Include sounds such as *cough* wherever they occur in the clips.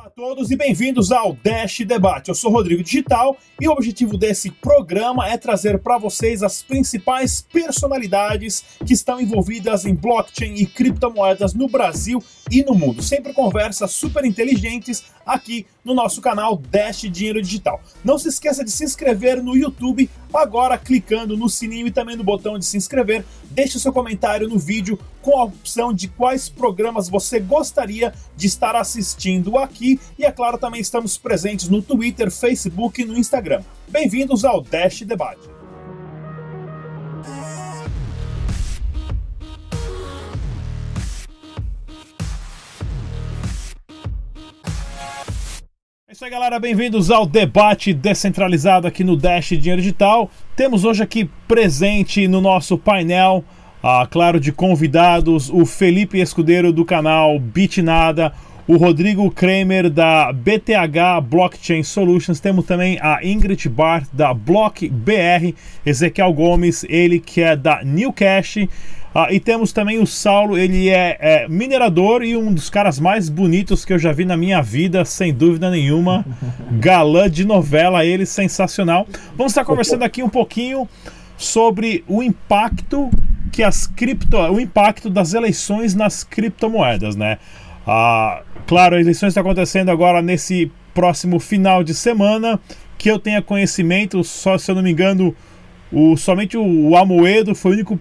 Olá a todos e bem-vindos ao Dash Debate. Eu sou Rodrigo Digital e o objetivo desse programa é trazer para vocês as principais personalidades que estão envolvidas em blockchain e criptomoedas no Brasil e no mundo. Sempre conversas super inteligentes aqui no nosso canal Dash Dinheiro Digital. Não se esqueça de se inscrever no YouTube agora clicando no sininho e também no botão de se inscrever. Deixe seu comentário no vídeo com a opção de quais programas você gostaria de estar assistindo aqui e é claro também estamos presentes no Twitter, Facebook e no Instagram. Bem-vindos ao Dash Debate. Isso aí, galera. Bem-vindos ao debate descentralizado aqui no Dash Dinheiro Digital. Temos hoje aqui presente no nosso painel, ah, claro, de convidados, o Felipe Escudeiro do canal Bitnada, o Rodrigo Kramer da BTH Blockchain Solutions, temos também a Ingrid Bart da Block BR, Ezequiel Gomes, ele que é da New Cash. Ah, e temos também o Saulo, ele é, é, minerador e um dos caras mais bonitos que eu já vi na minha vida, sem dúvida nenhuma. *laughs* Galã de novela, ele sensacional. Vamos estar conversando aqui um pouquinho sobre o impacto que as cripto, o impacto das eleições nas criptomoedas, né? Ah, claro, a eleição está acontecendo agora nesse próximo final de semana. Que eu tenha conhecimento, só se eu não me engano, o, somente o, o Amoedo foi o único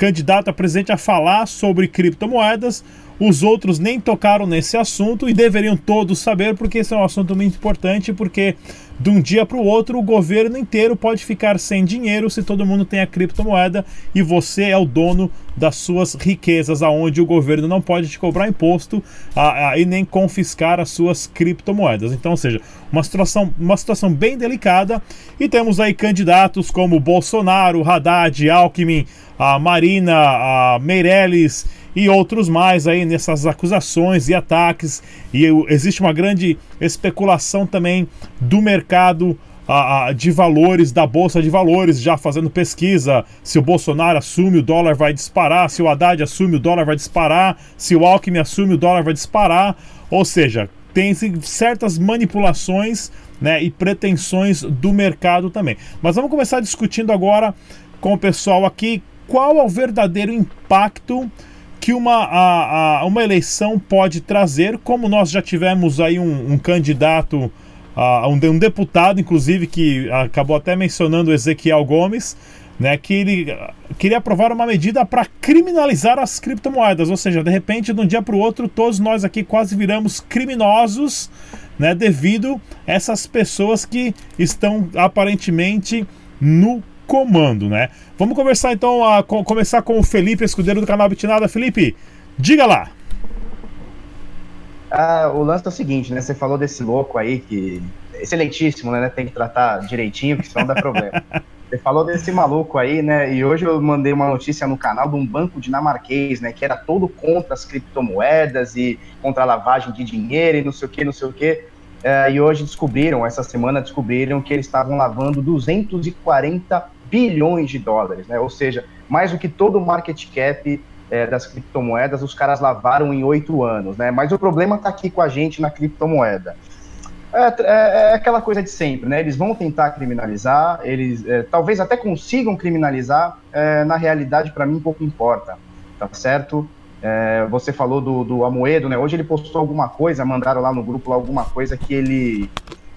candidato a presidente a falar sobre criptomoedas. Os outros nem tocaram nesse assunto e deveriam todos saber, porque esse é um assunto muito importante, porque de um dia para o outro o governo inteiro pode ficar sem dinheiro se todo mundo tem a criptomoeda e você é o dono das suas riquezas, aonde o governo não pode te cobrar imposto a, a, e nem confiscar as suas criptomoedas. Então, ou seja, uma situação, uma situação bem delicada e temos aí candidatos como Bolsonaro, Haddad, Alckmin, a Marina, a Meirelles e outros mais aí nessas acusações e ataques. E existe uma grande especulação também do mercado de valores, da Bolsa de Valores, já fazendo pesquisa. Se o Bolsonaro assume, o dólar vai disparar. Se o Haddad assume, o dólar vai disparar. Se o Alckmin assume, o dólar vai disparar. Ou seja, tem certas manipulações né, e pretensões do mercado também. Mas vamos começar discutindo agora com o pessoal aqui qual é o verdadeiro impacto que uma, a, a, uma eleição pode trazer, como nós já tivemos aí um, um candidato, a, um, um, deputado, inclusive, que acabou até mencionando Ezequiel Gomes, né, que ele queria aprovar uma medida para criminalizar as criptomoedas, ou seja, de repente, de um dia para o outro, todos nós aqui quase viramos criminosos, né, devido a essas pessoas que estão aparentemente no comando, né? Vamos conversar então, a, com, começar com o Felipe, escudeiro do canal Bitnada. Felipe, diga lá. Ah, o lance é o seguinte, né? Você falou desse louco aí que. Excelentíssimo, né? Tem que tratar direitinho, porque senão dá problema. *laughs* Você falou desse maluco aí, né? E hoje eu mandei uma notícia no canal de um banco dinamarquês, né? Que era todo contra as criptomoedas e contra a lavagem de dinheiro e não sei o que, não sei o que. É, e hoje descobriram, essa semana descobriram que eles estavam lavando 240 bilhões de dólares, né? Ou seja, mais do que todo o market cap é, das criptomoedas, os caras lavaram em oito anos, né? Mas o problema está aqui com a gente na criptomoeda. É, é, é, aquela coisa de sempre, né? Eles vão tentar criminalizar, eles é, talvez até consigam criminalizar, é, na realidade, para mim, pouco importa, tá certo? É, você falou do, do Amoedo, né? Hoje ele postou alguma coisa, mandaram lá no grupo lá alguma coisa que ele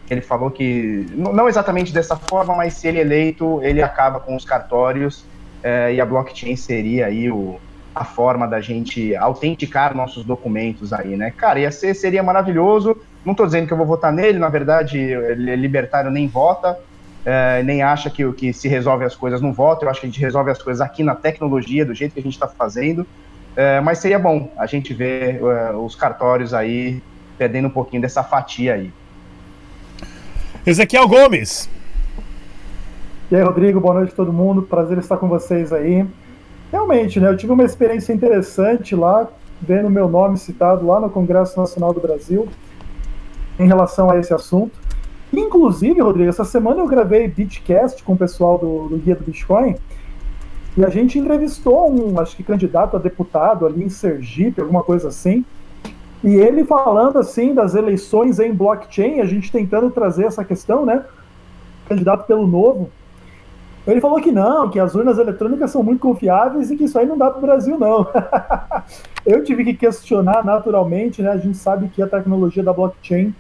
ele falou que, não exatamente dessa forma, mas se ele eleito, ele acaba com os cartórios é, e a blockchain seria aí o, a forma da gente autenticar nossos documentos aí, né? Cara, ia ser, seria maravilhoso. Não estou dizendo que eu vou votar nele, na verdade, ele é libertário nem vota, é, nem acha que, que se resolve as coisas no voto. Eu acho que a gente resolve as coisas aqui na tecnologia, do jeito que a gente está fazendo. É, mas seria bom a gente ver é, os cartórios aí perdendo um pouquinho dessa fatia aí. Ezequiel Gomes. E aí, Rodrigo, boa noite a todo mundo. Prazer estar com vocês aí. Realmente, né? Eu tive uma experiência interessante lá, vendo meu nome citado lá no Congresso Nacional do Brasil em relação a esse assunto. Inclusive, Rodrigo, essa semana eu gravei Bitcast com o pessoal do, do Guia do Bitcoin e a gente entrevistou um, acho que candidato a deputado ali em Sergipe, alguma coisa assim. E ele falando assim das eleições em blockchain, a gente tentando trazer essa questão, né? Candidato pelo novo. Ele falou que não, que as urnas eletrônicas são muito confiáveis e que isso aí não dá para o Brasil, não. *laughs* Eu tive que questionar naturalmente, né? A gente sabe que a tecnologia da blockchain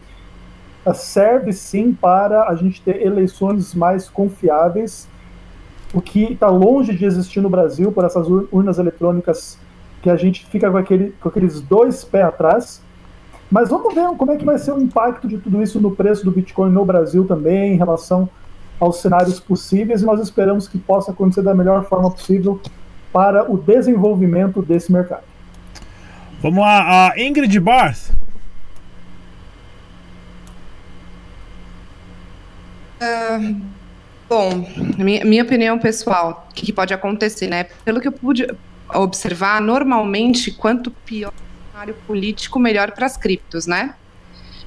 serve sim para a gente ter eleições mais confiáveis, o que está longe de existir no Brasil por essas urnas eletrônicas que a gente fica com, aquele, com aqueles dois pés atrás. Mas vamos ver como é que vai ser o impacto de tudo isso no preço do Bitcoin no Brasil também, em relação aos cenários possíveis, e nós esperamos que possa acontecer da melhor forma possível para o desenvolvimento desse mercado. Vamos lá, a Ingrid Barth. Uh, bom, minha, minha opinião pessoal, o que, que pode acontecer, né? Pelo que eu pude observar, normalmente, quanto pior o cenário político, melhor para as criptos, né?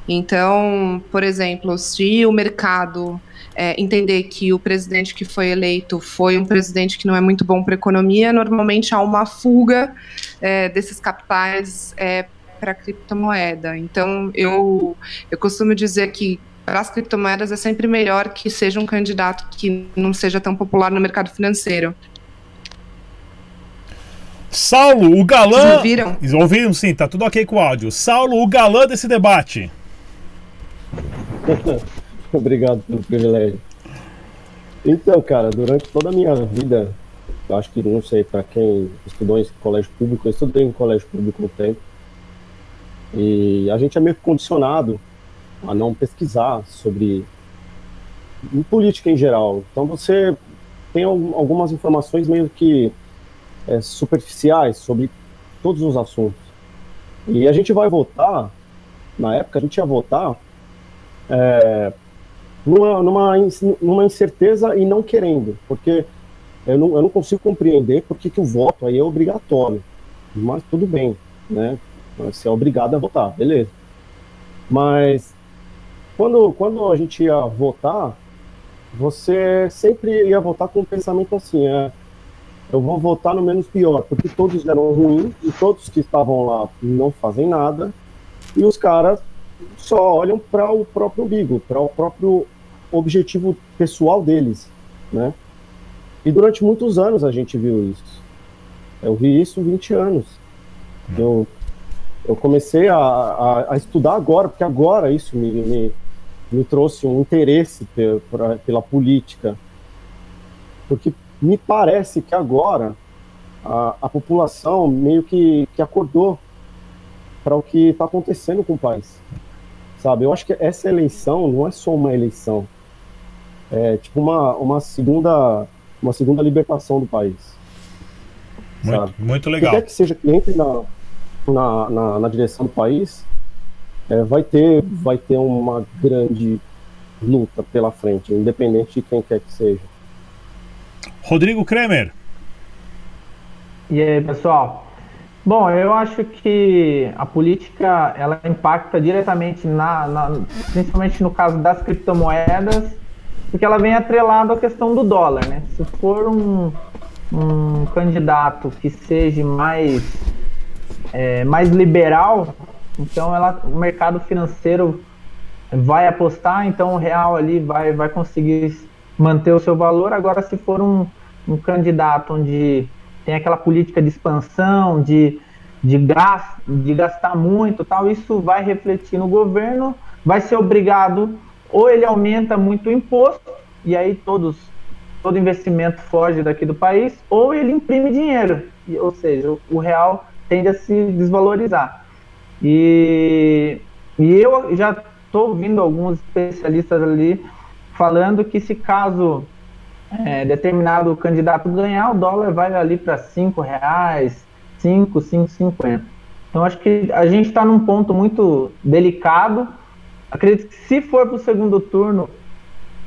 Então, por exemplo, se o mercado é, entender que o presidente que foi eleito foi um presidente que não é muito bom para a economia, normalmente há uma fuga é, desses capitais é, para a criptomoeda. Então, eu, eu costumo dizer que para as criptomoedas é sempre melhor que seja um candidato que não seja tão popular no mercado financeiro. Saulo, o galã. Vocês ouviram? Ouviram sim, tá tudo ok com o áudio. Saulo, o galã desse debate. *laughs* Obrigado pelo privilégio. Então, cara, durante toda a minha vida, acho que não sei para quem estudou em colégio público, eu estudei em colégio público um tempo. E a gente é meio condicionado a não pesquisar sobre em política em geral. Então você tem algumas informações meio que é, superficiais sobre todos os assuntos. E a gente vai votar, na época a gente ia votar é, numa, numa, numa incerteza e não querendo, porque eu não, eu não consigo compreender por que, que o voto aí é obrigatório. Mas tudo bem, né? Você é obrigado a votar, beleza. Mas quando, quando a gente ia votar, você sempre ia votar com um pensamento assim, é, eu vou votar no menos pior, porque todos eram ruins e todos que estavam lá não fazem nada, e os caras só olham para o próprio umbigo, para o próprio objetivo pessoal deles, né? E durante muitos anos a gente viu isso. Eu vi isso 20 anos. Eu, eu comecei a, a, a estudar agora, porque agora isso me, me, me trouxe um interesse pela, pela política. Porque me parece que agora a, a população meio que, que acordou para o que está acontecendo com o país. Sabe, eu acho que essa eleição não é só uma eleição, é tipo uma, uma segunda uma segunda libertação do país. Muito, sabe? muito legal. Quer que seja que entre na, na, na, na direção do país, é, vai ter vai ter uma grande luta pela frente, independente de quem quer que seja. Rodrigo Kremer. E aí, pessoal? Bom, eu acho que a política ela impacta diretamente na, na principalmente no caso das criptomoedas porque ela vem atrelada à questão do dólar, né? Se for um, um candidato que seja mais, é, mais liberal, então ela, o mercado financeiro vai apostar, então o real ali vai, vai conseguir manter o seu valor. Agora, se for um, um candidato onde tem aquela política de expansão, de, de, de gastar muito tal, isso vai refletir no governo, vai ser obrigado ou ele aumenta muito o imposto, e aí todos, todo investimento foge daqui do país, ou ele imprime dinheiro, ou seja, o, o real tende a se desvalorizar. E, e eu já estou ouvindo alguns especialistas ali falando que se caso é, determinado candidato ganhar, o dólar vai ali para cinco reais, cinco, cinco cinquenta. Então acho que a gente está num ponto muito delicado acredito que se for para o segundo turno,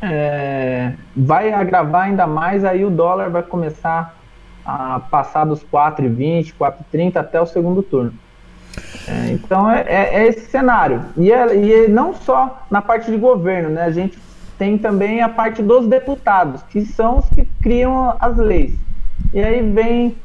é, vai agravar ainda mais, aí o dólar vai começar a passar dos 4,20, 4,30 até o segundo turno. É, então é, é, é, esse cenário. E, é, e é não só na parte de governo, né? A gente tem também a parte dos deputados, que são os que criam as leis. E aí vem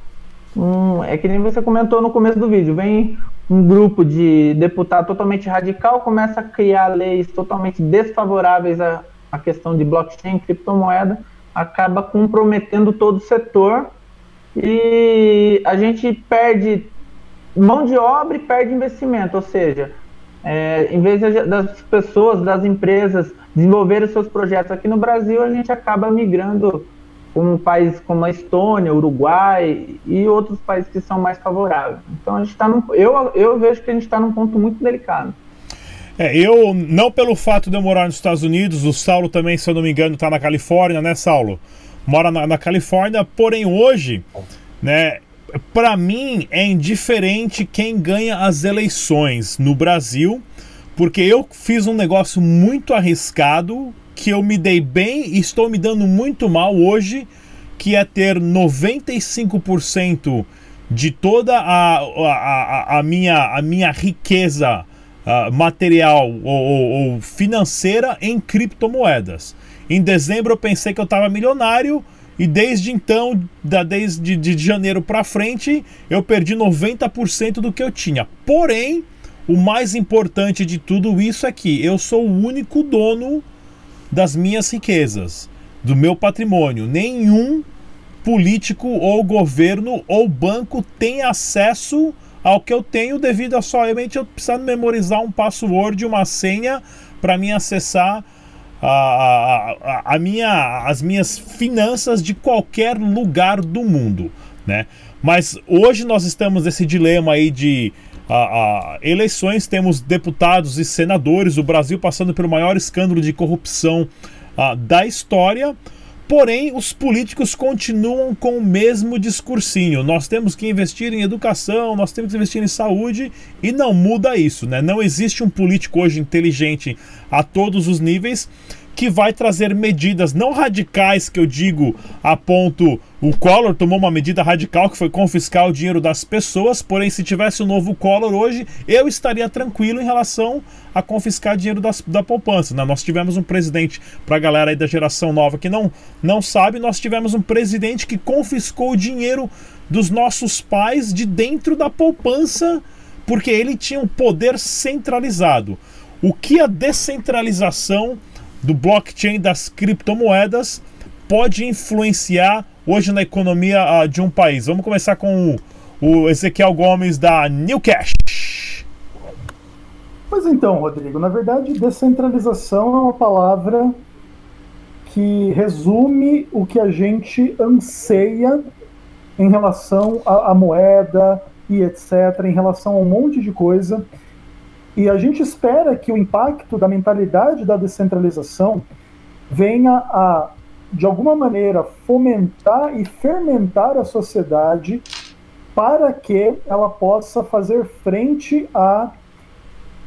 um, é que nem você comentou no começo do vídeo, vem um grupo de deputado totalmente radical começa a criar leis totalmente desfavoráveis à, à questão de blockchain, criptomoeda, acaba comprometendo todo o setor e a gente perde mão de obra e perde investimento, ou seja, é, em vez das pessoas, das empresas desenvolverem seus projetos aqui no Brasil, a gente acaba migrando como países como a Estônia, Uruguai e outros países que são mais favoráveis. Então a gente está eu, eu vejo que a gente está num ponto muito delicado. É, eu, não pelo fato de eu morar nos Estados Unidos, o Saulo também, se eu não me engano, está na Califórnia, né, Saulo? Mora na, na Califórnia, porém hoje, né, para mim é indiferente quem ganha as eleições no Brasil, porque eu fiz um negócio muito arriscado que eu me dei bem e estou me dando muito mal hoje, que é ter 95% de toda a, a, a, minha, a minha riqueza uh, material ou, ou, ou, financeira em criptomoedas. Em dezembro eu pensei que eu estava milionário e desde então, da, desde de janeiro para frente, eu perdi 90% do que eu tinha. Porém, o mais importante de tudo isso é que eu sou o único dono das minhas riquezas, do meu patrimônio. Nenhum político ou governo ou banco tem acesso ao que eu tenho devido a somente eu precisar memorizar um password, uma senha para mim acessar a, a, a, minha, as minhas finanças de qualquer lugar do mundo, né? Mas hoje nós estamos nesse dilema aí de a, a, eleições, temos deputados e senadores, o Brasil passando pelo maior escândalo de corrupção a, da história. Porém, os políticos continuam com o mesmo discursinho. Nós temos que investir em educação, nós temos que investir em saúde e não muda isso, né? Não existe um político hoje inteligente a todos os níveis que vai trazer medidas não radicais, que eu digo a ponto. O Collor tomou uma medida radical que foi confiscar o dinheiro das pessoas, porém, se tivesse o um novo Collor hoje, eu estaria tranquilo em relação a confiscar dinheiro das, da poupança. Né? Nós tivemos um presidente, para a galera aí da geração nova que não, não sabe, nós tivemos um presidente que confiscou o dinheiro dos nossos pais de dentro da poupança, porque ele tinha um poder centralizado. O que a descentralização do blockchain das criptomoedas pode influenciar hoje na economia uh, de um país? Vamos começar com o, o Ezequiel Gomes da Newcash. Pois então, Rodrigo, na verdade, descentralização é uma palavra que resume o que a gente anseia em relação à moeda e etc., em relação a um monte de coisa e a gente espera que o impacto da mentalidade da descentralização venha a, de alguma maneira, fomentar e fermentar a sociedade para que ela possa fazer frente a,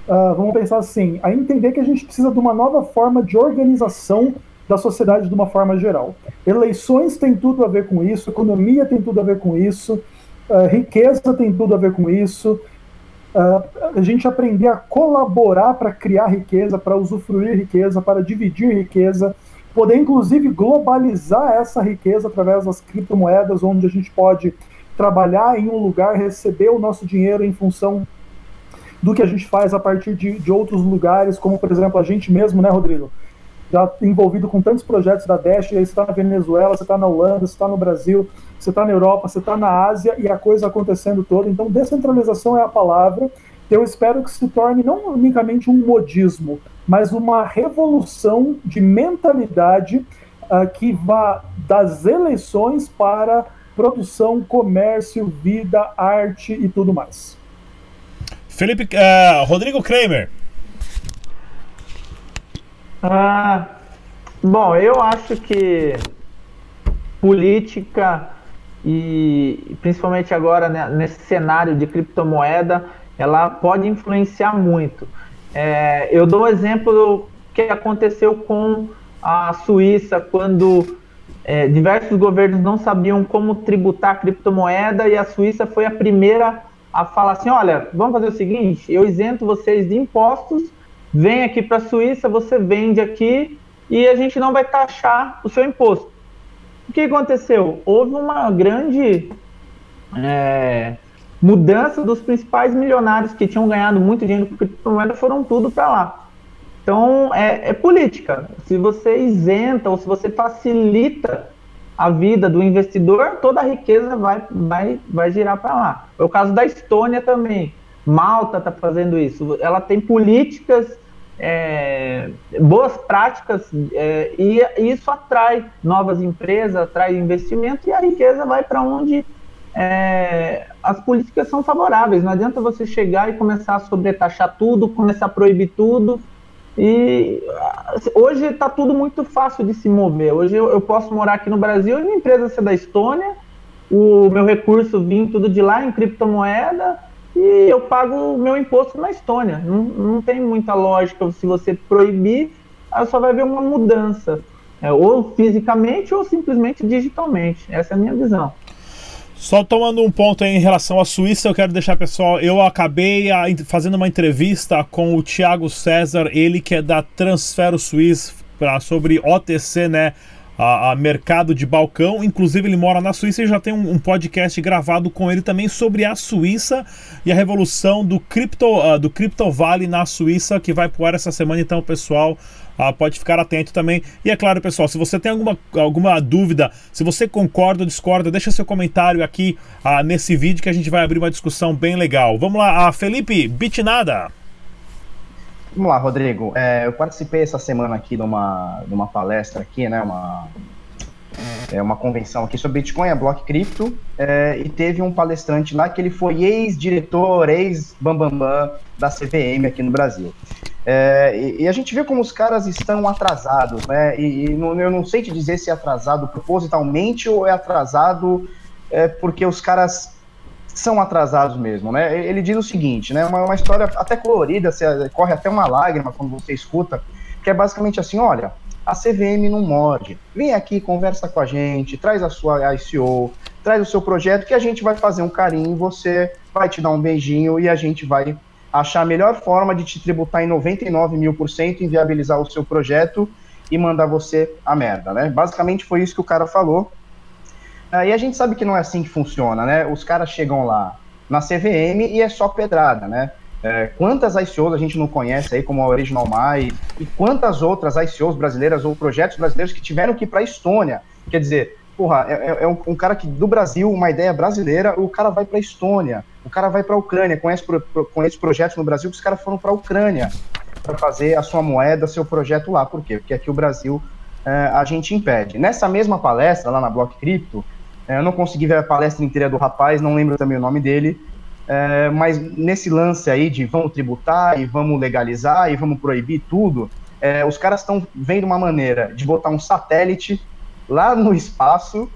uh, vamos pensar assim, a entender que a gente precisa de uma nova forma de organização da sociedade de uma forma geral. Eleições tem tudo a ver com isso, economia tem tudo a ver com isso, uh, riqueza tem tudo a ver com isso, a gente aprender a colaborar para criar riqueza, para usufruir riqueza, para dividir riqueza, poder inclusive globalizar essa riqueza através das criptomoedas, onde a gente pode trabalhar em um lugar, receber o nosso dinheiro em função do que a gente faz a partir de, de outros lugares, como por exemplo a gente mesmo, né, Rodrigo? Já envolvido com tantos projetos da Dash, aí você está na Venezuela, você está na Holanda, você está no Brasil, você está na Europa, você está na Ásia e a coisa acontecendo toda. Então, descentralização é a palavra. Eu espero que se torne não unicamente um modismo, mas uma revolução de mentalidade uh, que vá das eleições para produção, comércio, vida, arte e tudo mais. Felipe, uh, Rodrigo Kramer. Ah, bom, eu acho que política e principalmente agora né, nesse cenário de criptomoeda, ela pode influenciar muito. É, eu dou o exemplo que aconteceu com a Suíça quando é, diversos governos não sabiam como tributar a criptomoeda e a Suíça foi a primeira a falar assim, olha, vamos fazer o seguinte, eu isento vocês de impostos, vem aqui para a Suíça, você vende aqui e a gente não vai taxar o seu imposto. O que aconteceu? Houve uma grande é, mudança dos principais milionários que tinham ganhado muito dinheiro com criptomoeda foram tudo para lá. Então, é, é, política. Se você isenta ou se você facilita a vida do investidor, toda a riqueza vai, vai, vai girar para lá. É o caso da Estônia também. Malta está fazendo isso. Ela tem políticas, é, boas práticas, é, e isso atrai novas empresas, atrai investimento e a riqueza vai para onde é, as políticas são favoráveis. Não adianta você chegar e começar a sobretaxar tudo, começar a proibir tudo. E hoje está tudo muito fácil de se mover. Hoje eu, eu, posso morar aqui no Brasil e minha empresa ser da Estônia, o meu recurso vir tudo de lá em criptomoeda e eu pago o meu imposto na Estônia. Não, não tem muita lógica se você proibir, só vai haver uma mudança, é, ou fisicamente ou simplesmente digitalmente. Essa é a minha visão. Só tomando um ponto em relação à Suíça, eu quero deixar pessoal, eu acabei a, fazendo uma entrevista com o Thiago César, ele que é da Transfero Suíça, sobre OTC, né? A, a, mercado de balcão. Inclusive, ele mora na Suíça e já tem um, um, podcast gravado com ele também sobre a Suíça e a revolução do Crypto, uh, do Crypto Valley na Suíça, que vai pro ar essa semana. Então, pessoal, ah, pode ficar atento também. E é claro, pessoal, se você tem alguma, alguma dúvida, se você concorda ou discorda, deixa seu comentário aqui ah, nesse vídeo que a gente vai abrir uma discussão bem legal. Vamos lá, ah, Felipe, Bitnada. Vamos lá, Rodrigo. É, eu participei essa semana aqui de uma, de uma palestra aqui, né? Uma, é uma convenção aqui sobre Bitcoin, a Block Crypto, é, e teve um palestrante lá que ele foi ex-diretor, ex-bambambam da CVM aqui no Brasil. É, e, e, a gente vê como os caras estão atrasados, né? E, e não, eu não sei te dizer se é atrasado propositalmente ou é atrasado é, porque os caras são atrasados mesmo, né? Ele diz o seguinte, né? Uma, uma história até colorida, você, corre até uma lágrima quando você escuta, que é basicamente assim, olha, a CVM não morde. Vem aqui, conversa com a gente, traz a sua ICO, traz o seu projeto que a gente vai fazer um carinho em você, vai te dar um beijinho e a gente vai achar a melhor forma de te tributar em 99 mil por cento, inviabilizar o seu projeto e mandar você a merda, né? Basicamente foi isso que o cara falou. Uh, e a gente sabe que não é assim que funciona, né? Os caras chegam lá na CVM e é só pedrada, né? É, quantas ICOs a gente não conhece aí, como a Original Mai, e quantas outras ICOs brasileiras ou projetos brasileiros que tiveram que ir para a Estônia? Quer dizer, porra, é, é, é um, um, cara que do Brasil, uma ideia brasileira, o cara vai para a Estônia, o cara vai para a Ucrânia, conhece, conhece projetos no Brasil que os caras foram para a Ucrânia para fazer a sua moeda, seu projeto lá. Por quê? Porque aqui o Brasil é, a gente impede. Nessa mesma palestra, lá na Block Crypto, é, eu não consegui ver a palestra inteira do rapaz, não lembro também o nome dele, é, mas nesse lance aí de vamos tributar e vamos legalizar e vamos proibir tudo, é, os caras estão vendo uma maneira de botar um satélite lá no espaço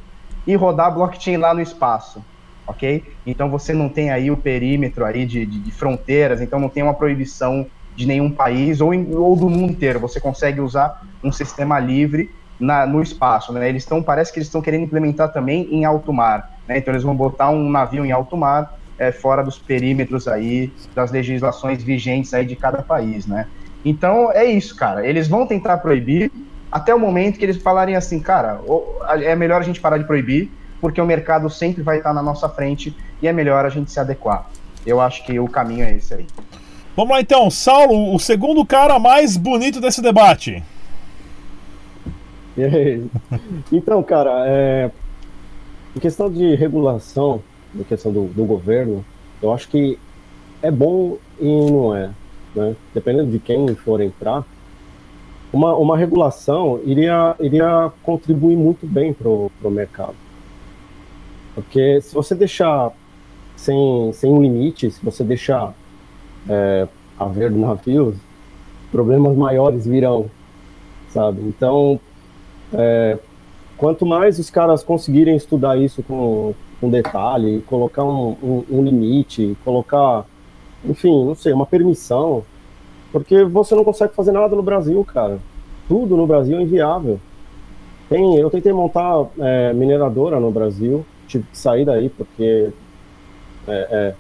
e rodar blockchain lá no espaço, ok? Então você não tem aí o perímetro aí de, de, de fronteiras, então não tem uma proibição de nenhum país ou, ou do mundo inteiro. Você consegue usar um sistema livre na, no espaço, né? Eles estão, parece que eles estão querendo implementar também em alto mar, né? Então eles vão botar um navio em alto mar é, fora dos perímetros aí das legislações vigentes aí de cada país, né? Então é isso, cara. Eles vão tentar proibir, até o momento que eles falarem assim, cara, é melhor a gente parar de proibir, porque o mercado sempre vai estar na nossa frente e é melhor a gente se adequar. Eu acho que o caminho é esse aí. Vamos lá então, Saulo, o segundo cara mais bonito desse debate. *laughs* então, cara, é... em questão de regulação, em questão do, do governo, eu acho que é bom e não é. Né? Dependendo de quem for entrar, uma, uma regulação iria, iria contribuir muito bem para o mercado. Porque se você deixar sem, sem limite, se você deixar é, haver navios, problemas maiores virão, sabe? Então, é, quanto mais os caras conseguirem estudar isso com, com detalhe, colocar um, um, um limite, colocar, enfim, não sei, uma permissão, porque você não consegue fazer nada no Brasil, cara. Tudo no Brasil é inviável. Tem, eu tentei montar é, mineradora no Brasil, tive que sair daí porque é,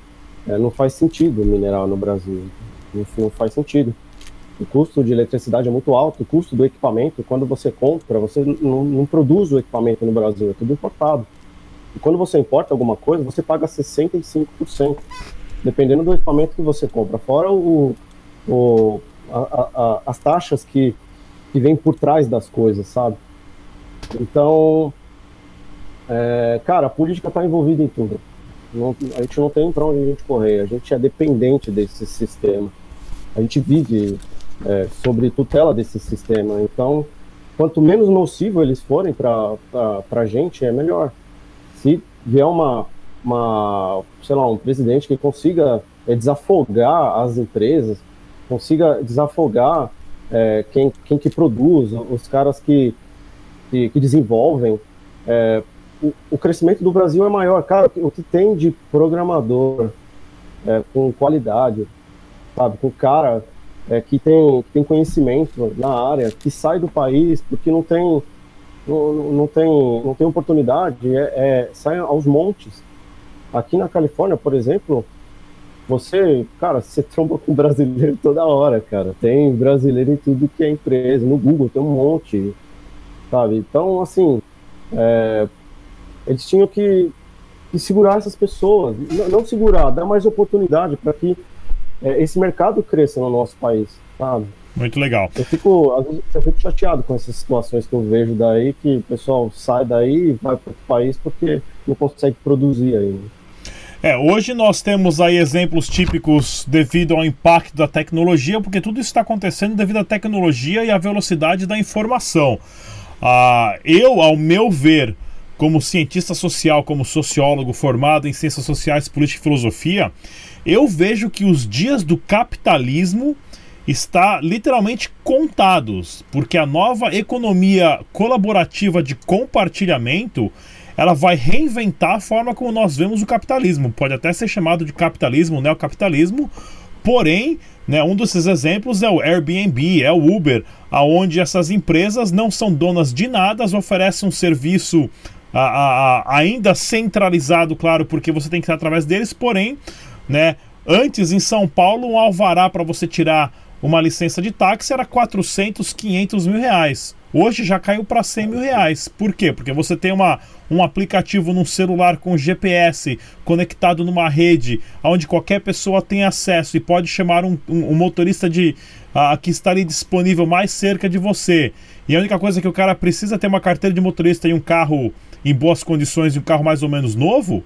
é, é não faz sentido minerar no Brasil. Não, não, faz sentido. O custo de eletricidade é muito alto, o custo do equipamento, quando você compra, você não, não produz o equipamento no Brasil, é tudo importado. E quando você importa alguma coisa, você paga 65%, dependendo do equipamento que você compra. Fora o, o, a, a, as taxas que, que vêm por trás das coisas, sabe? Então, é, cara, a política está envolvida em tudo. Não, a gente não tem para onde a gente correr, a gente é dependente desse sistema. A gente vive é, sobre tutela desse sistema. Então, quanto menos nocivo eles forem para a gente, é melhor. Se vier uma, uma, sei lá, um presidente que consiga é, desafogar as empresas, consiga desafogar é, quem, quem que produz, os caras que, que, que desenvolvem, é, o, o, crescimento do Brasil é maior. Cara, o que tem de programador é, com qualidade, sabe, com cara é, que, tem, que tem conhecimento na área, que sai do país porque não tem, não, não tem, não tem oportunidade, é, é, sai aos montes. Aqui na Califórnia, por exemplo, você, cara, você tromba com brasileiro toda hora, cara. Tem brasileiro em tudo que é empresa. No Google tem um monte, sabe? Então, assim, é, eles tinham que, que, segurar essas pessoas. Não, não segurar, dar mais oportunidade para que é, esse mercado cresça no nosso país, sabe? Muito legal. Eu fico, às vezes, eu fico chateado com essas situações que eu vejo daí, que o pessoal sai daí e vai para outro país porque não consegue produzir aí. É, hoje nós temos aí exemplos típicos devido ao impacto da tecnologia, porque tudo isso está acontecendo devido à tecnologia e à velocidade da informação. Ah, eu, ao meu ver, como cientista social, como sociólogo formado em ciências sociais, política e filosofia, eu vejo que os dias do capitalismo está literalmente contados, porque a nova economia colaborativa de compartilhamento ela vai reinventar a forma como nós vemos o capitalismo. Pode até ser chamado de capitalismo, neocapitalismo, porém, né, um desses exemplos é o Airbnb, é o Uber, aonde essas empresas não são donas de nada, oferecem um serviço a, a, ainda centralizado, claro, porque você tem que estar através deles, porém, né, antes em São Paulo, um alvará para você tirar uma licença de táxi era 400, 500 mil reais. Hoje já caiu para 100 mil reais. Por quê? Porque você tem uma, um aplicativo num celular com GPS conectado numa rede, onde qualquer pessoa tem acesso e pode chamar um, um, um motorista de uh, que está ali disponível mais cerca de você. E a única coisa que o cara precisa é ter uma carteira de motorista e um carro em boas condições e um carro mais ou menos novo.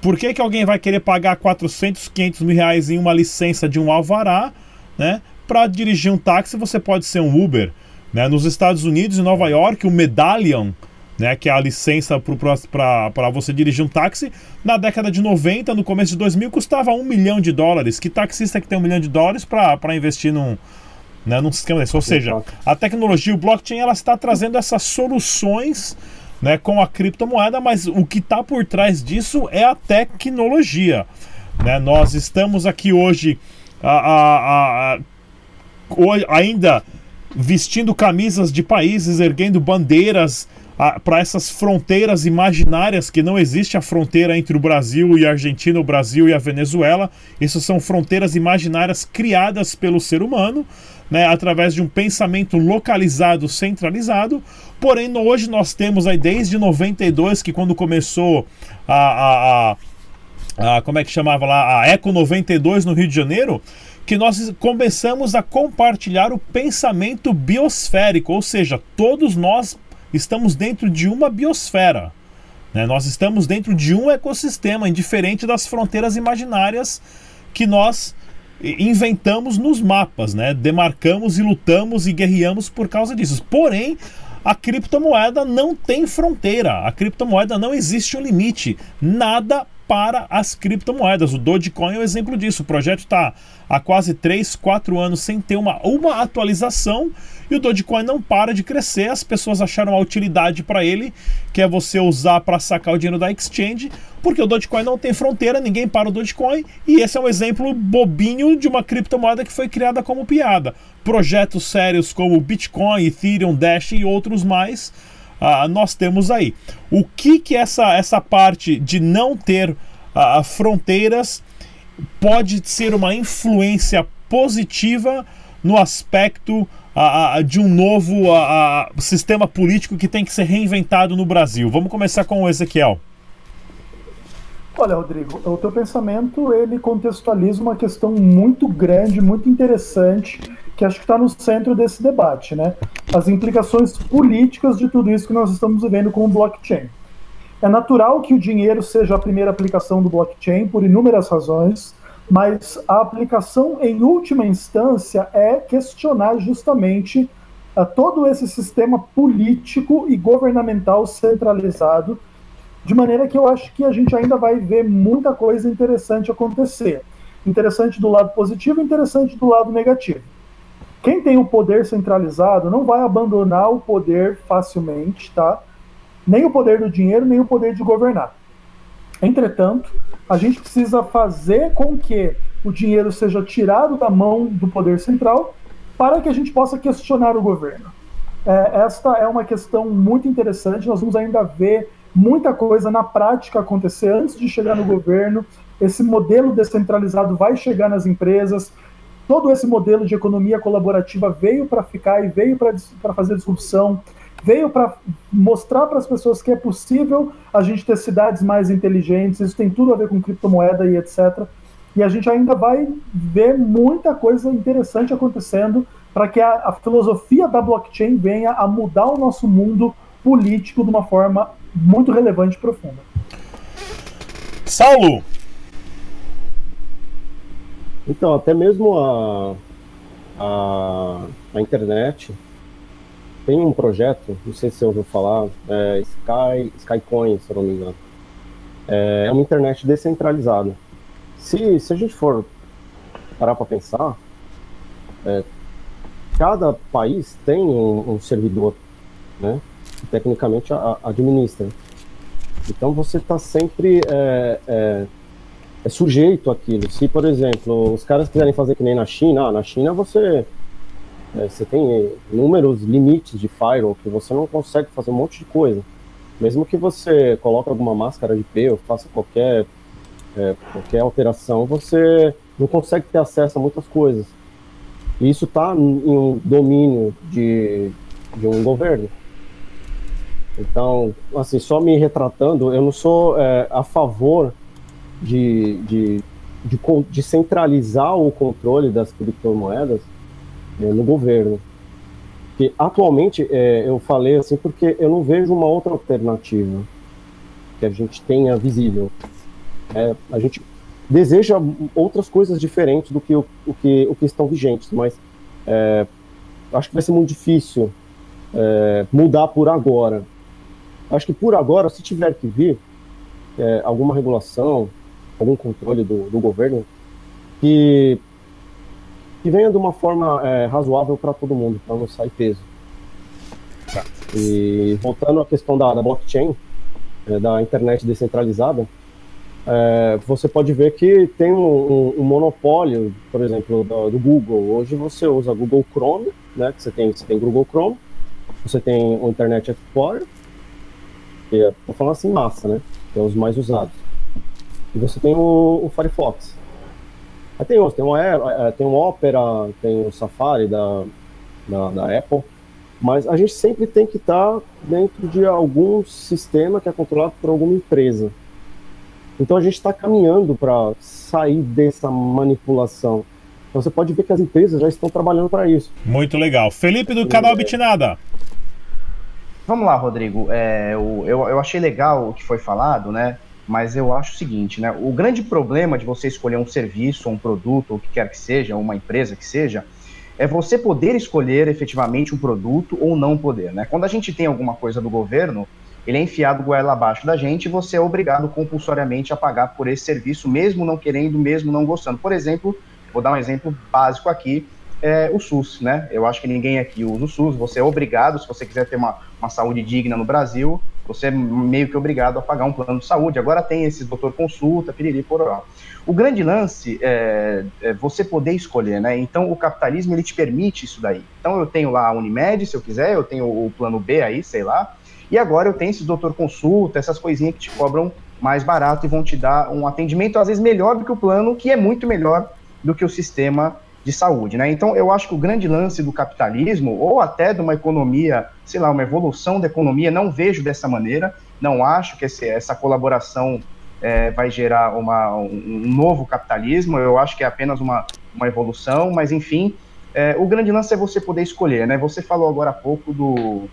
Por que, que alguém vai querer pagar 400, 500 mil reais em uma licença de um alvará, né? Para dirigir um táxi, você pode ser um Uber. Né? Nos Estados Unidos, em Nova York, o Medallion, né, que é a licença para você dirigir um táxi, na década de 90, no começo de 2000, custava um milhão de dólares. Que taxista que tem um milhão de dólares para investir num, né, num sistema desse? Ou seja, a tecnologia, o blockchain, ela está trazendo essas soluções né, com a criptomoeda, mas o que está por trás disso é a tecnologia. Né? Nós estamos aqui hoje a, a, a, ainda vestindo camisas de países, erguendo bandeiras para essas fronteiras imaginárias que não existe a fronteira entre o Brasil e a Argentina, o Brasil e a Venezuela. Isso são fronteiras imaginárias criadas pelo ser humano, né, através de um pensamento localizado, centralizado. Porém, hoje nós temos aí desde 92, que quando começou a, a, a, a como é que chamava lá, a Eco 92 no Rio de Janeiro, que nós começamos a compartilhar o pensamento biosférico, ou seja, todos nós estamos dentro de uma biosfera. Né? Nós estamos dentro de um ecossistema, indiferente das fronteiras imaginárias que nós inventamos nos mapas, né? Demarcamos e lutamos e guerreamos por causa disso. Porém, a criptomoeda não tem fronteira. A criptomoeda não existe um limite. Nada para as criptomoedas. O Dogecoin é um exemplo disso. O projeto está há quase 3, 4 anos sem ter uma, uma atualização e o Dogecoin não para de crescer. As pessoas acharam a utilidade para ele, que é você usar para sacar o dinheiro da exchange, porque o Dogecoin não tem fronteira, ninguém para o Dogecoin, e esse é um exemplo bobinho de uma criptomoeda que foi criada como piada. Projetos sérios como Bitcoin, Ethereum, Dash e outros mais, uh, nós temos aí. O que que essa, essa parte de não ter uh, fronteiras pode ser uma influência positiva no aspecto a, a, de um novo a, sistema político que tem que ser reinventado no Brasil. Vamos começar com o Ezequiel. Olha, Rodrigo, o teu pensamento ele contextualiza uma questão muito grande, muito interessante, que acho que está no centro desse debate, né? As implicações políticas de tudo isso que nós estamos vivendo com o blockchain. É natural que o dinheiro seja a primeira aplicação do blockchain por inúmeras razões, mas a aplicação em última instância é questionar justamente uh, todo esse sistema político e governamental centralizado de maneira que eu acho que a gente ainda vai ver muita coisa interessante acontecer. Interessante do lado positivo, interessante do lado negativo. Quem tem o poder centralizado não vai abandonar o poder facilmente, tá? Nem o poder do dinheiro, nem o poder de governar. Entretanto, a gente precisa fazer com que o dinheiro seja tirado da mão do poder central para que a gente possa questionar o governo. É, esta é uma questão muito interessante. Nós vamos ainda ver muita coisa na prática acontecer antes de chegar no governo. Esse modelo descentralizado vai chegar nas empresas. Todo esse modelo de economia colaborativa veio para ficar e veio para fazer disrupção, veio para mostrar para as pessoas que é possível a gente ter cidades mais inteligentes. Isso tem tudo a ver com criptomoeda e etc. E a gente ainda vai ver muita coisa interessante acontecendo para que a, a filosofia da blockchain venha a mudar o nosso mundo político de uma forma muito relevante e profunda. Saulo! Então, até mesmo a, a, a internet tem um projeto, não sei se você ouviu falar, é Sky, Skycoin, se eu não me engano. É, é uma internet descentralizada. Se, se a gente for parar para pensar, é, cada país tem um, um servidor, né? que tecnicamente a, administra. Então você está sempre é, é, é, sujeito àquilo. Se, por exemplo, os caras quiserem fazer que nem na China, ah, na China você, é, você tem inúmeros limites de firewall que você não consegue fazer um monte de coisa. Mesmo que você coloque alguma máscara de P ou faça qualquer, é, qualquer alteração, você não consegue ter acesso a muitas coisas. E isso está em um domínio de, de um governo. Então, assim, só me retratando, eu não sou é, a favor de, de, de, de, centralizar o controle das criptomoedas no governo. Que atualmente é, eu falei assim porque eu não vejo uma outra alternativa que a gente tenha visível. É, a gente deseja outras coisas diferentes do que o, o, que, o que estão vigentes, mas é, acho que vai ser muito difícil é, mudar por agora. Acho que por agora, se tiver que vir é, alguma regulação, algum controle do, do governo, que, que venha de uma forma é, razoável para todo mundo, para não sair peso. Tá. E voltando à questão da, da blockchain, é, da internet descentralizada, é, você pode ver que tem um, um, monopólio, por exemplo, do, do, Google. Hoje você usa Google Chrome, né? Que você tem, você tem Google Chrome, você tem o Internet Explorer, que é, vou falar assim, massa, né? Que é os mais usados. E você tem o, o Firefox. Aí tem outros, tem o, é, tem o Opera, tem o Safari da, da, da Apple. Mas a gente sempre tem que estar dentro de algum sistema que é controlado por alguma empresa. Então a gente está caminhando para sair dessa manipulação. Então você pode ver que as empresas já estão trabalhando para isso. Muito legal. Felipe do canal Bitnada. Vamos lá, Rodrigo. É, eu, eu, eu achei legal o que foi falado, né? Mas eu acho o seguinte, né? O grande problema de você escolher um serviço, um produto, ou o que quer que seja, uma empresa que seja, é você poder escolher efetivamente um produto ou não poder, né? Quando a gente tem alguma coisa do governo, ele é enfiado goela abaixo da gente e você é obrigado compulsoriamente a pagar por esse serviço, mesmo não querendo, mesmo não gostando. Por exemplo, vou dar um exemplo básico aqui, é o SUS, né? Eu acho que ninguém aqui usa o SUS, você é obrigado, se você quiser ter uma, uma saúde digna no Brasil, você é meio que obrigado a pagar um plano de saúde. Agora tem esse doutor consulta, piriri, pororó. O grande lance é, é, você poder escolher, né? Então o capitalismo ele te permite isso daí. Então eu tenho lá a Unimed, se eu quiser, eu tenho o plano B aí, sei lá, e agora eu tenho esse doutor consulta, essas coisinhas que te cobram mais barato e vão te dar um atendimento às vezes melhor do que o plano, que é muito melhor do que o sistema de saúde, né? Então, eu acho que o grande lance do capitalismo, ou até de uma economia, sei lá, uma evolução da economia, não vejo dessa maneira, não acho que esse, essa colaboração é, vai gerar uma, um, um, novo capitalismo. Eu acho que é apenas uma, uma evolução, mas enfim, é, o grande lance é você poder escolher, né? Você falou agora há pouco do,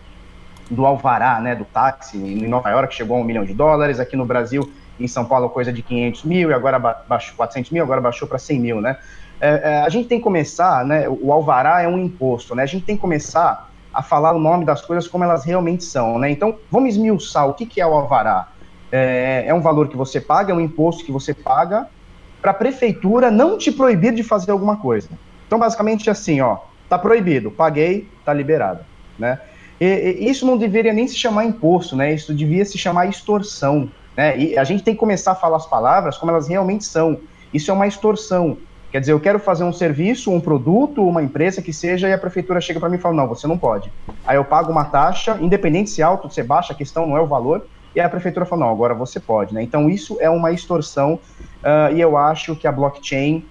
do alvará, né, do táxi em Nova York, chegou a um milhão de dólares, aqui no Brasil, em São Paulo, coisa de 500 mil, e agora baixou 400 mil, agora baixou para 100 mil, né? É, é, a gente tem que começar, né, o alvará é um imposto, né? A gente tem que começar a falar o nome das coisas como elas realmente são, né? Então, vamos esmiuçar o que, que é o alvará. É, é um valor que você paga, é um imposto que você paga para a prefeitura não te proibir de fazer alguma coisa. Então, basicamente, assim, ó, tá proibido, paguei, tá liberado, né? E, e, isso não deveria nem se chamar imposto, né? Isso devia se chamar extorsão, né? E a gente tem que começar a falar as palavras como elas realmente são. Isso é uma extorsão. Quer dizer, eu quero fazer um serviço, um produto, uma empresa que seja, e a prefeitura chega para mim e fala: não, você não pode. Aí eu pago uma taxa, independente se alto, se baixa, a questão não é o valor, e a prefeitura fala: não, agora você pode. Né? Então isso é uma extorsão, uh, e eu acho que a blockchain,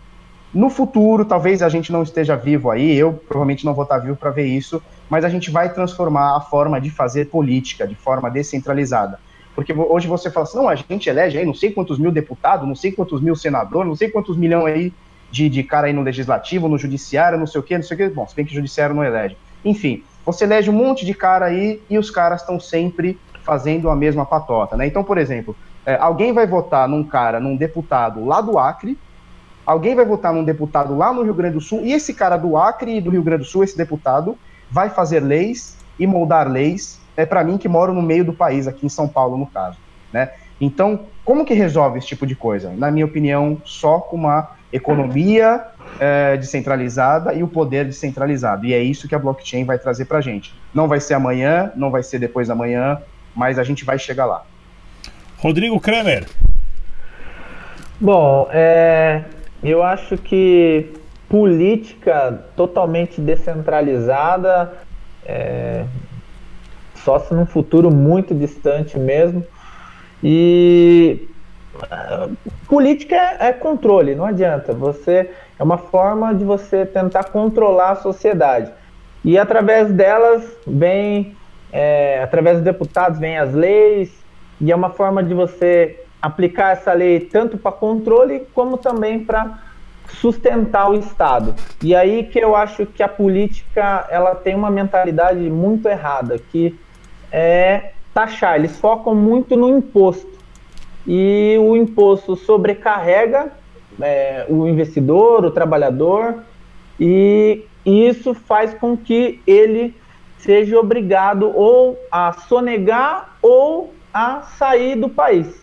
no futuro, talvez a gente não esteja vivo aí, eu provavelmente não vou estar vivo para ver isso, mas a gente vai transformar a forma de fazer política de forma descentralizada. Porque hoje você fala assim, não, a gente elege aí não sei quantos mil deputados, não sei quantos mil senadores, não sei quantos milhões aí de, de cara aí no legislativo, no judiciário, não sei o quê, não sei o quê. Bom, se bem que o judiciário não elege. Enfim, você elege um monte de cara aí e os caras estão sempre fazendo a mesma patota, né? Então, por exemplo, é, alguém vai votar num cara, num deputado lá do Acre, alguém vai votar num deputado lá no Rio Grande do Sul, e esse cara do Acre e do Rio Grande do Sul, esse deputado, vai fazer leis e moldar leis, é para mim que moro no meio do país, aqui em São Paulo, no caso, né? Então, como que resolve esse tipo de coisa? Na minha opinião, só com uma economia é, descentralizada e o poder descentralizado. E é isso que a blockchain vai trazer para a gente. Não vai ser amanhã, não vai ser depois da manhã, mas a gente vai chegar lá. Rodrigo Kramer. Bom, é, eu acho que política totalmente descentralizada, é, só se num futuro muito distante mesmo. E política é, é, controle, não adianta. Você é uma forma de você tentar controlar a sociedade. E através delas vem, é, através dos deputados vem as leis, e é uma forma de você aplicar essa lei tanto para controle como também para sustentar o Estado. E aí que eu acho que a política ela tem uma mentalidade muito errada, que é taxar. Eles focam muito no imposto e o imposto sobrecarrega é, o investidor, o trabalhador, e isso faz com que ele seja obrigado ou a sonegar ou a sair do país.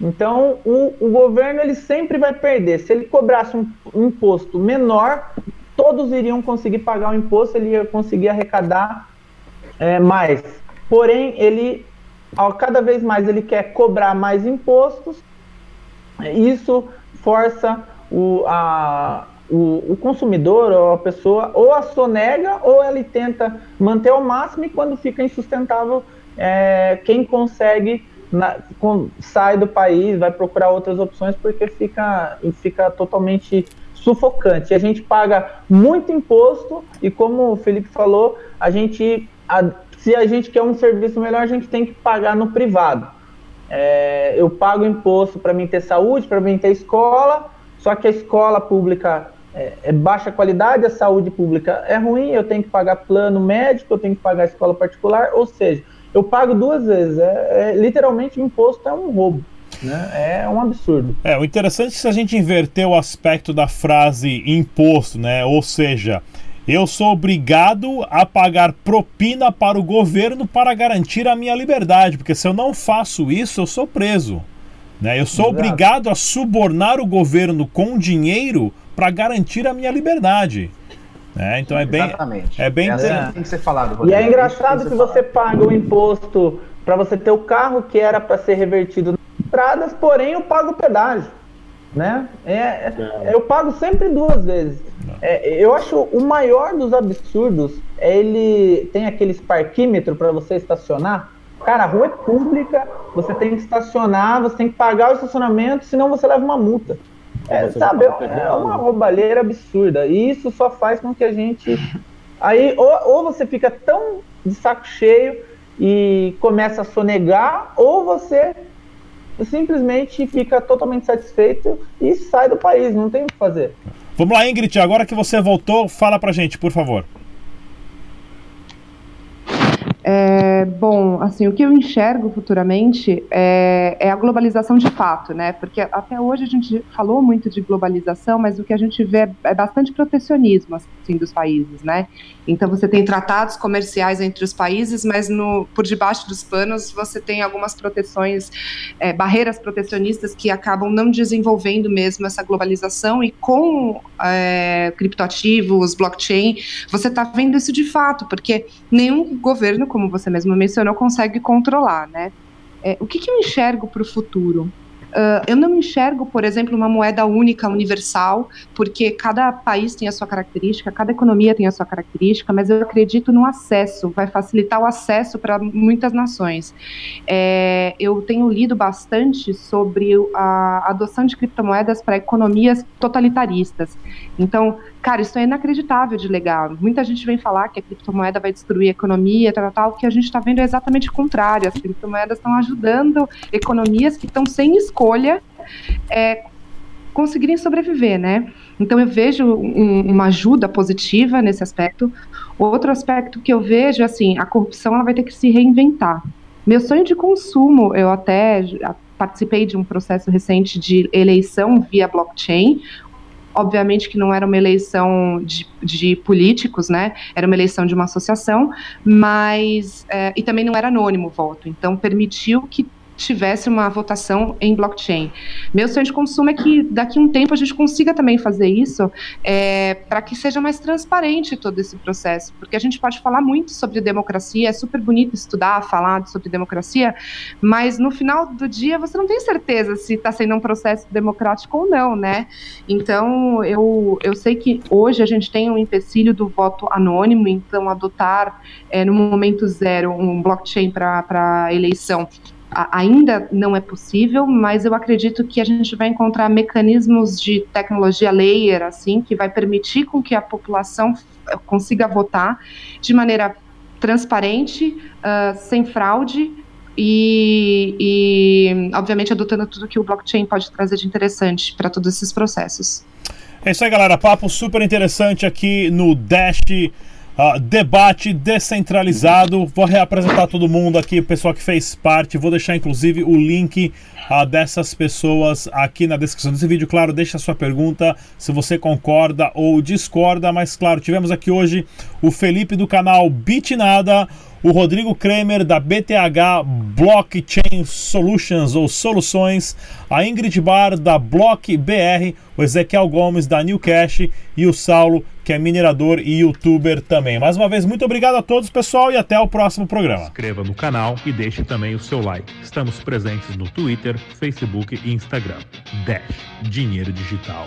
Então, o, o governo ele sempre vai perder. Se ele cobrasse um, imposto menor, todos iriam conseguir pagar o imposto, ele ia conseguir arrecadar é, mais. Porém, ele cada vez mais ele quer cobrar mais impostos, isso força o, a, o, o, consumidor ou a pessoa ou a sonega ou ele tenta manter ao máximo e quando fica insustentável, é, quem consegue na, com, sai do país, vai procurar outras opções porque fica, fica totalmente sufocante. A gente paga muito imposto e como o Felipe falou, a gente a, se a gente quer um serviço melhor, a gente tem que pagar no privado. É, eu pago imposto para mim ter saúde, para mim ter escola, só que a escola pública é, é, baixa qualidade, a saúde pública é ruim, eu tenho que pagar plano médico, eu tenho que pagar escola particular, ou seja, eu pago duas vezes. É, é literalmente imposto é um roubo. Né? É um absurdo. É, o interessante é se a gente inverter o aspecto da frase imposto, né? Ou seja, eu sou obrigado a pagar propina para o governo para garantir a minha liberdade, porque se eu não faço isso, eu sou preso. Né? Eu sou Exato. obrigado a subornar o governo com dinheiro para garantir a minha liberdade. Né? Então é bem. Exatamente. É bem é assim que tem que ser falado. Rodrigo. E é engraçado que, que você paga o imposto para você ter o carro que era para ser revertido nas estradas, porém eu pago o pedágio né? É, é, eu pago sempre duas vezes. É, eu acho o maior dos absurdos é ele tem aquele parquímetro para você estacionar. Cara, a rua é pública, você tem que estacionar, você tem que pagar o estacionamento, senão você leva uma multa. É, sabe, é uma roubalheira absurda. E isso só faz com que a gente. *laughs* Aí, ou, ou você fica tão de saco cheio e começa a sonegar, ou você simplesmente fica totalmente satisfeito e sai do país, não tem o que fazer. Vamos lá, Ingrid, agora que você voltou, fala pra gente, por favor. É, bom, assim, o que eu enxergo futuramente é, é, a globalização de fato, né? Porque até hoje a gente falou muito de globalização, mas o que a gente vê é bastante protecionismo, assim, dos países, né? Então você tem tratados comerciais entre os países, mas no, por debaixo dos panos você tem algumas proteções, é, barreiras protecionistas que acabam não desenvolvendo mesmo essa globalização e com é, criptoativos, blockchain, você está vendo isso de fato, porque nenhum governo, como você mesmo mencionou, consegue controlar, né? É, o que, que eu enxergo para o futuro? Uh, eu não enxergo, por exemplo, uma moeda única, universal, porque cada país tem a sua característica, cada economia tem a sua característica, mas eu acredito no acesso, vai facilitar o acesso para muitas nações. É, eu tenho lido bastante sobre a adoção de criptomoedas para economias totalitaristas. Então, cara, isso é inacreditável de legal. Muita gente vem falar que a criptomoeda vai destruir a economia, tal, tal. O que a gente está vendo é exatamente o contrário. As criptomoedas estão ajudando economias que estão sem escolha é, conseguirem sobreviver, né? Então eu vejo um, uma ajuda positiva nesse aspecto. Outro aspecto que eu vejo, assim, a corrupção ela vai ter que se reinventar. Meu sonho de consumo, eu até participei de um processo recente de eleição via blockchain, Obviamente que não era uma eleição de, de políticos, né? Era uma eleição de uma associação, mas. É, e também não era anônimo o voto. Então, permitiu que tivesse uma votação em blockchain. Meu sonho de consumo é que daqui a um tempo a gente consiga também fazer isso é, para que seja mais transparente todo esse processo, porque a gente pode falar muito sobre democracia, é super bonito estudar, falar sobre democracia, mas no final do dia você não tem certeza se está sendo um processo democrático ou não, né? Então eu, eu sei que hoje a gente tem um empecilho do voto anônimo, então adotar é, no momento zero um blockchain para eleição ainda não é possível, mas eu acredito que a gente vai encontrar mecanismos de tecnologia layer, assim, que vai permitir com que a população consiga votar de maneira transparente, uh, sem fraude e, e, obviamente, adotando tudo que o blockchain pode trazer de interessante para todos esses processos. É isso aí, galera. Papo super interessante aqui no Dash Uh, debate descentralizado. Vou reapresentar todo mundo aqui, o pessoal que fez parte. Vou deixar inclusive o link uh, dessas pessoas aqui na descrição desse vídeo. Claro, deixa a sua pergunta se você concorda ou discorda. Mas claro, tivemos aqui hoje o Felipe do canal Bitnada o Rodrigo Kramer da BTH Blockchain Solutions ou Soluções, a Ingrid Bar da Block BR, o Ezequiel Gomes da New Cash e o Saulo, que é minerador e youtuber também. Mais uma vez, muito obrigado a todos, pessoal, e até o próximo programa. Inscreva no canal e deixe também o seu like. Estamos presentes no Twitter, Facebook e Instagram. Dash Dinheiro Digital.